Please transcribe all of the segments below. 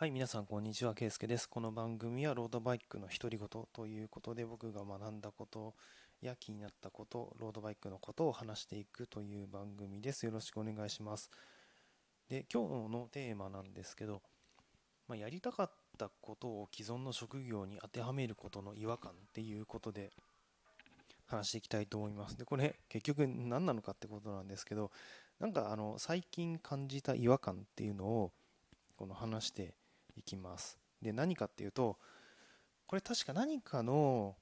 はい、皆さん、こんにちは。ケイスケです。この番組は、ロードバイクの独り言ということで、僕が学んだことや気になったこと、ロードバイクのことを話していくという番組です。よろしくお願いします。で、今日のテーマなんですけど、まあ、やりたかったことを既存の職業に当てはめることの違和感っていうことで話していきたいと思います。で、これ、結局何なのかってことなんですけど、なんかあの最近感じた違和感っていうのをこの話していきます。で、何かっていうと、これ確か何かの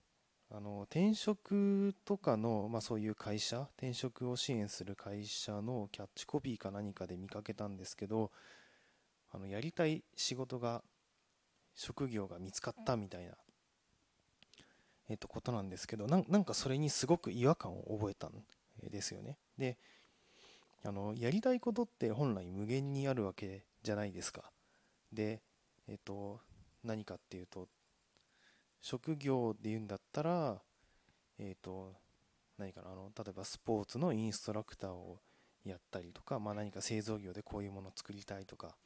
あの転職とかの、まあ、そういう会社転職を支援する会社のキャッチコピーか何かで見かけたんですけどあのやりたい仕事が職業が見つかったみたいな、えっと、ことなんですけどなんかそれにすごく違和感を覚えたんですよねであのやりたいことって本来無限にあるわけじゃないですかでえっ、と、何かっていうと、職業で言うんだったら、えっ、と、何かな、あの、例えばスポーツのインストラクターをやったりとか、まあ、何か製造業でこういうものを作りたいとか、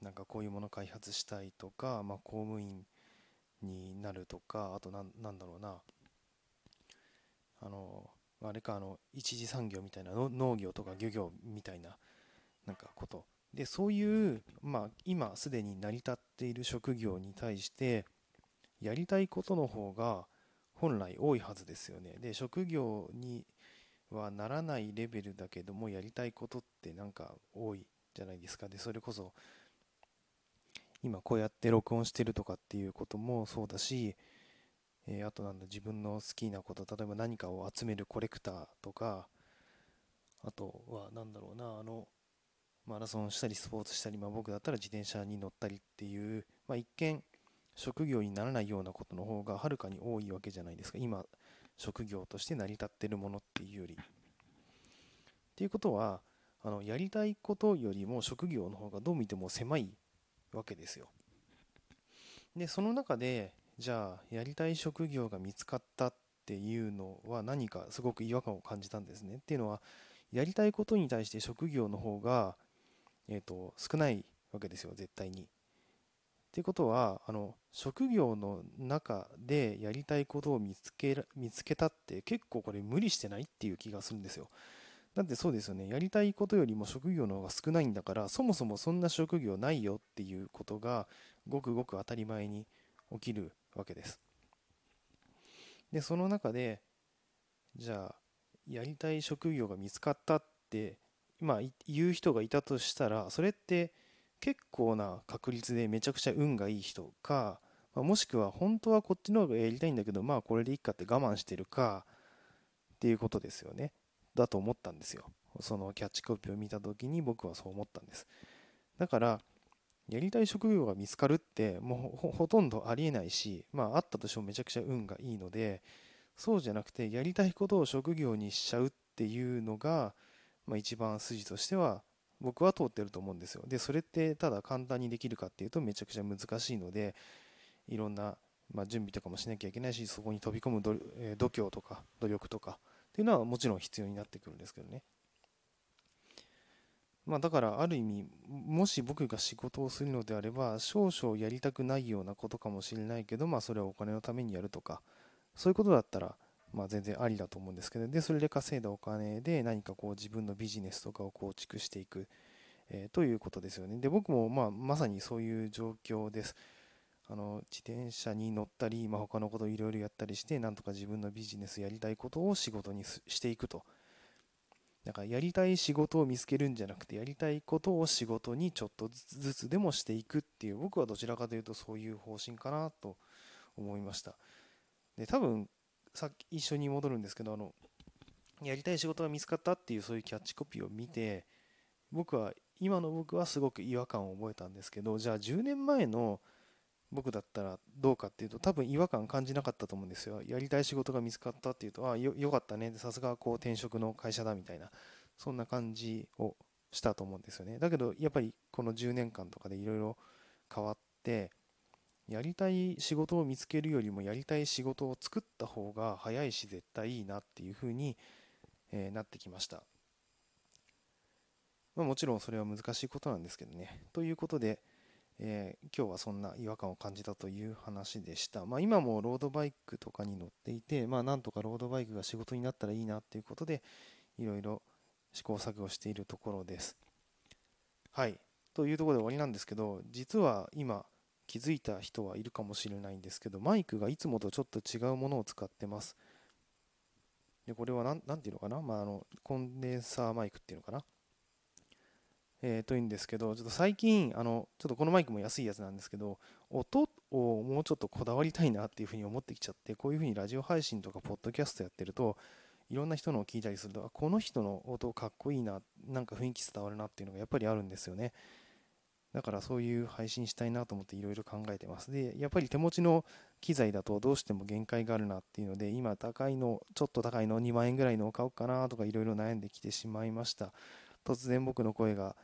なんかこういうものを開発したいとか、まあ、公務員になるとか、あとなん、なんだろうな、あの、あれか、あの、一次産業みたいな、農業とか漁業みたいな、なんかこと。でそういう、まあ、今すでに成り立っている職業に対してやりたいことの方が本来多いはずですよね。で職業にはならないレベルだけどもやりたいことってなんか多いじゃないですか。でそれこそ今こうやって録音してるとかっていうこともそうだし、えー、あとなんだ自分の好きなこと例えば何かを集めるコレクターとかあとは何だろうなあのマラソンしたりスポーツしたり、まあ、僕だったら自転車に乗ったりっていう、まあ、一見職業にならないようなことの方がはるかに多いわけじゃないですか今職業として成り立ってるものっていうより。っていうことはあのやりたいことよりも職業の方がどう見ても狭いわけですよ。でその中でじゃあやりたい職業が見つかったっていうのは何かすごく違和感を感じたんですね。っていうのはやりたいことに対して職業の方がえーと、少ないわけですよ絶対に。っていうことはあの職業の中でやりたいことを見つけ見つけたって結構これ無理してないっていう気がするんですよ。だってそうですよねやりたいことよりも職業の方が少ないんだからそもそもそんな職業ないよっていうことがごくごく当たり前に起きるわけです。でその中でじゃあやりたい職業が見つかったってまあ、言う人がいたとしたらそれって結構な確率でめちゃくちゃ運がいい人か、ま、もしくは本当はこっちの方がやりたいんだけどまあこれでいいかって我慢してるかっていうことですよね。だと思ったんですよ。そのキャッチコピーを見た時に僕はそう思ったんです。だからやりたい職業が見つかるってもうほとんどありえないしまああったとしてもめちゃくちゃ運がいいのでそうじゃなくてやりたいことを職業にしちゃうっていうのがまあ、一番筋としては僕は通ってると思うんですよ。で、それってただ簡単にできるかっていうとめちゃくちゃ難しいので、いろんな、まあ、準備とかもしなきゃいけないし、そこに飛び込む度,、え度胸とか努力とかっていうのはもちろん必要になってくるんですけどね。まあ、だからある意味もし僕が仕事をするのであれば少々やりたくないようなことかもしれないけど、まあ、それはお金のためにやるとかそういうことだったらまあ、全然ありだと思うんですけど、で、それで稼いだお金で何かこう自分のビジネスとかを構築していく、えー、ということですよね。で、僕もまあまさにそういう状況です。あの自転車に乗ったり、まあ、他のことをいろいろやったりして、なんとか自分のビジネスやりたいことを仕事にしていくと。だからやりたい仕事を見つけるんじゃなくて、やりたいことを仕事にちょっとずつでもしていくっていう、僕はどちらかというとそういう方針かなと思いました。で、多分さっき一緒に戻るんですけどあのやりたい仕事が見つかったっていうそういうキャッチコピーを見て僕は今の僕はすごく違和感を覚えたんですけどじゃあ10年前の僕だったらどうかっていうと多分違和感感じなかったと思うんですよ。やりたい仕事が見つかったっていうとあよよかったね。さすがこう転職の会社だみたいなそんな感じをしたと思うんですよね。だけどやっぱりこの10年間とかでいろいろ変わってやりたい仕事を見つけるよりもやりたい仕事を作った方が早いし絶対いいなっていうふうに、えなってきました。まあ、もちろんそれは難しいことなんですけどね。ということで、えー、今日はそんな違和感を感じたという話でした。まあ、今もロードバイクとかに乗っていて、まあ、なんとかロードバイクが仕事になったらいいなっていうことで、いろいろ試行錯誤しているところです。はい。というところで終わりなんですけど、実は今気づいた人はいるかもしれないんですけど、マイクがいつもとちょっと違うものを使ってます。で、これは何て言うのかな、まあ、あのコンデンサーマイクっていうのかな？えー、というんですけど、ちょっと最近、あの、ちょっとこのマイクも安いやつなんですけど、音をもうちょっとこだわりたいなっていうふうに思ってきちゃって、こういうふうにラジオ配信とかポッドキャストやってると、いろんな人のを聞いたりすると、この人の音かっこいいな、なんか雰囲気伝わるなっていうのがやっぱりあるんですよね。だからそういう配信したいなと思っていろいろ考えてます。で、やっぱり手持ちの機材だとどうしても限界があるなっていうので、今高いの、ちょっと高いの2万円ぐらいのを買おうかなとかいろいろ悩んできてしまいました。突然僕の声が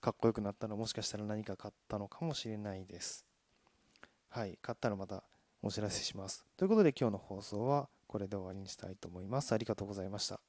かっこよくなったらもしかしたら何か買ったのかもしれないです。はい、買ったらまたお知らせします。ということで今日の放送はこれで終わりにしたいと思います。ありがとうございました。